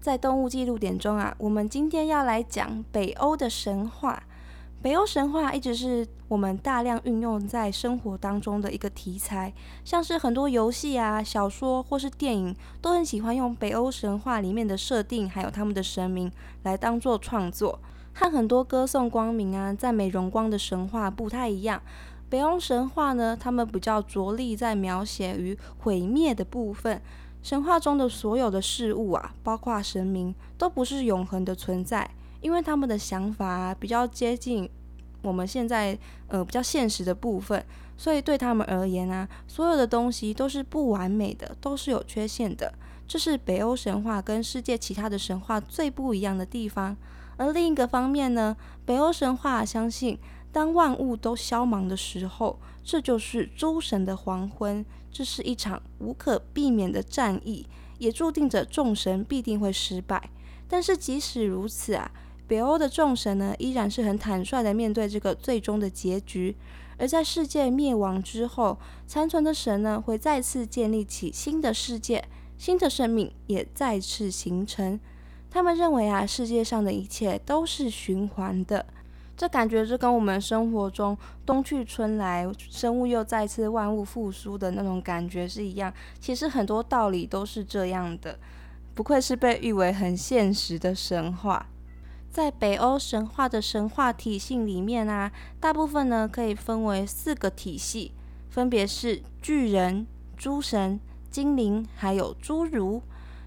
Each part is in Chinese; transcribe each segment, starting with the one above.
在动物记录点中啊，我们今天要来讲北欧的神话。北欧神话一直是我们大量运用在生活当中的一个题材，像是很多游戏啊、小说或是电影，都很喜欢用北欧神话里面的设定，还有他们的神明来当做创作。和很多歌颂光明啊、赞美荣光的神话不太一样，北欧神话呢，他们比较着力在描写与毁灭的部分。神话中的所有的事物啊，包括神明，都不是永恒的存在。因为他们的想法比较接近我们现在呃比较现实的部分，所以对他们而言啊，所有的东西都是不完美的，都是有缺陷的。这是北欧神话跟世界其他的神话最不一样的地方。而另一个方面呢，北欧神话相信，当万物都消亡的时候，这就是诸神的黄昏，这是一场无可避免的战役，也注定着众神必定会失败。但是即使如此啊。北欧的众神呢，依然是很坦率的面对这个最终的结局。而在世界灭亡之后，残存的神呢，会再次建立起新的世界，新的生命也再次形成。他们认为啊，世界上的一切都是循环的。这感觉就跟我们生活中冬去春来，生物又再次万物复苏的那种感觉是一样。其实很多道理都是这样的。不愧是被誉为很现实的神话。在北欧神话的神话体系里面啊，大部分呢可以分为四个体系，分别是巨人、诸神、精灵，还有侏儒。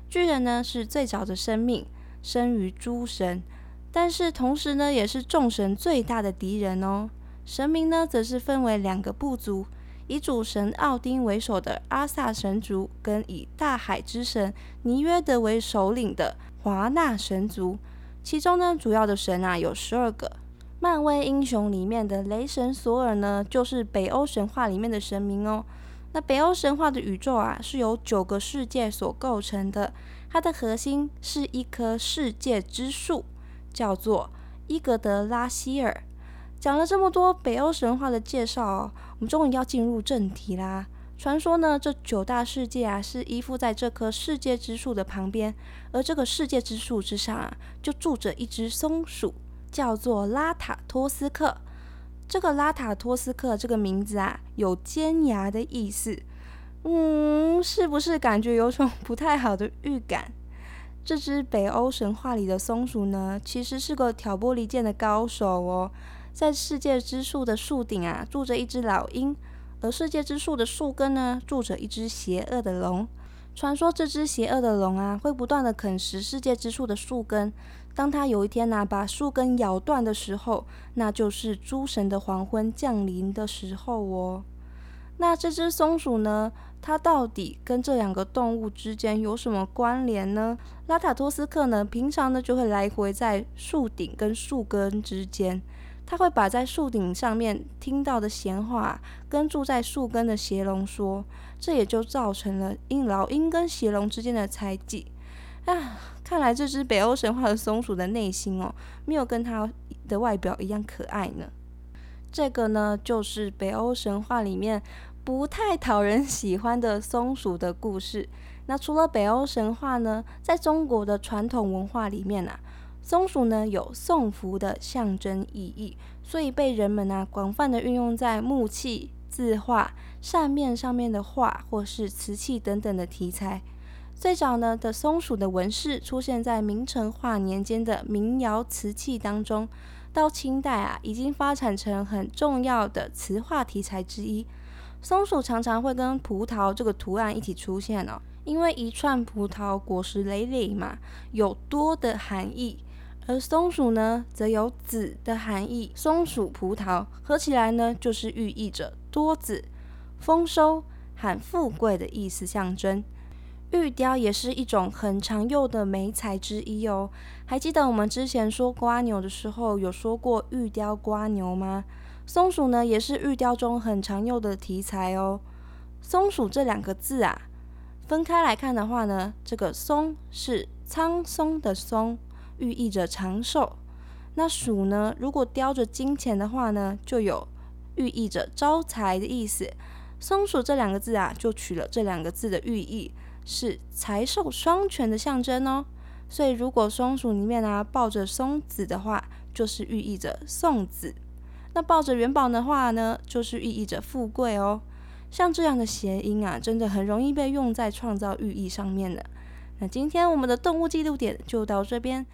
巨人呢是最早的生命，生于诸神，但是同时呢也是众神最大的敌人哦。神明呢则是分为两个部族，以主神奥丁为首的阿萨神族，跟以大海之神尼约德为首领的华纳神族。其中呢，主要的神啊有十二个。漫威英雄里面的雷神索尔呢，就是北欧神话里面的神明哦。那北欧神话的宇宙啊，是由九个世界所构成的，它的核心是一棵世界之树，叫做伊格德拉希尔。讲了这么多北欧神话的介绍哦，我们终于要进入正题啦。传说呢，这九大世界啊是依附在这棵世界之树的旁边，而这个世界之树之上啊，就住着一只松鼠，叫做拉塔托斯克。这个拉塔托斯克这个名字啊，有尖牙的意思。嗯，是不是感觉有种不太好的预感？这只北欧神话里的松鼠呢，其实是个挑拨离间的高手哦。在世界之树的树顶啊，住着一只老鹰。而世界之树的树根呢，住着一只邪恶的龙。传说这只邪恶的龙啊，会不断的啃食世界之树的树根。当它有一天呢，把树根咬断的时候，那就是诸神的黄昏降临的时候哦。那这只松鼠呢，它到底跟这两个动物之间有什么关联呢？拉塔托斯克呢，平常呢就会来回在树顶跟树根之间。他会把在树顶上面听到的闲话跟住在树根的邪龙说，这也就造成了鹰老鹰跟邪龙之间的猜忌。啊，看来这只北欧神话的松鼠的内心哦，没有跟它的外表一样可爱呢。这个呢，就是北欧神话里面不太讨人喜欢的松鼠的故事。那除了北欧神话呢，在中国的传统文化里面啊。松鼠呢有送福的象征意义，所以被人们呢广泛的运用在木器、字画、扇面上面的画，或是瓷器等等的题材。最早呢的松鼠的纹饰出现在明成化年间的民窑瓷器当中，到清代啊已经发展成很重要的瓷画题材之一。松鼠常常会跟葡萄这个图案一起出现哦，因为一串葡萄果实累累嘛，有多的含义。而松鼠呢，则有子的含义。松鼠葡萄合起来呢，就是寓意着多子、丰收和富贵的意思象征。玉雕也是一种很常用的媒材之一哦。还记得我们之前说瓜牛的时候，有说过玉雕瓜牛吗？松鼠呢，也是玉雕中很常用的题材哦。松鼠这两个字啊，分开来看的话呢，这个松是苍松的松，寓意着长寿。那鼠呢，如果雕着金钱的话呢，就有寓意着招财的意思。松鼠这两个字啊，就取了这两个字的寓意，是财寿双全的象征哦。所以，如果松鼠里面啊抱着松子的话，就是寓意着送子；那抱着元宝的话呢，就是寓意着富贵哦。像这样的谐音啊，真的很容易被用在创造寓意上面的。那今天我们的动物记录点就到这边。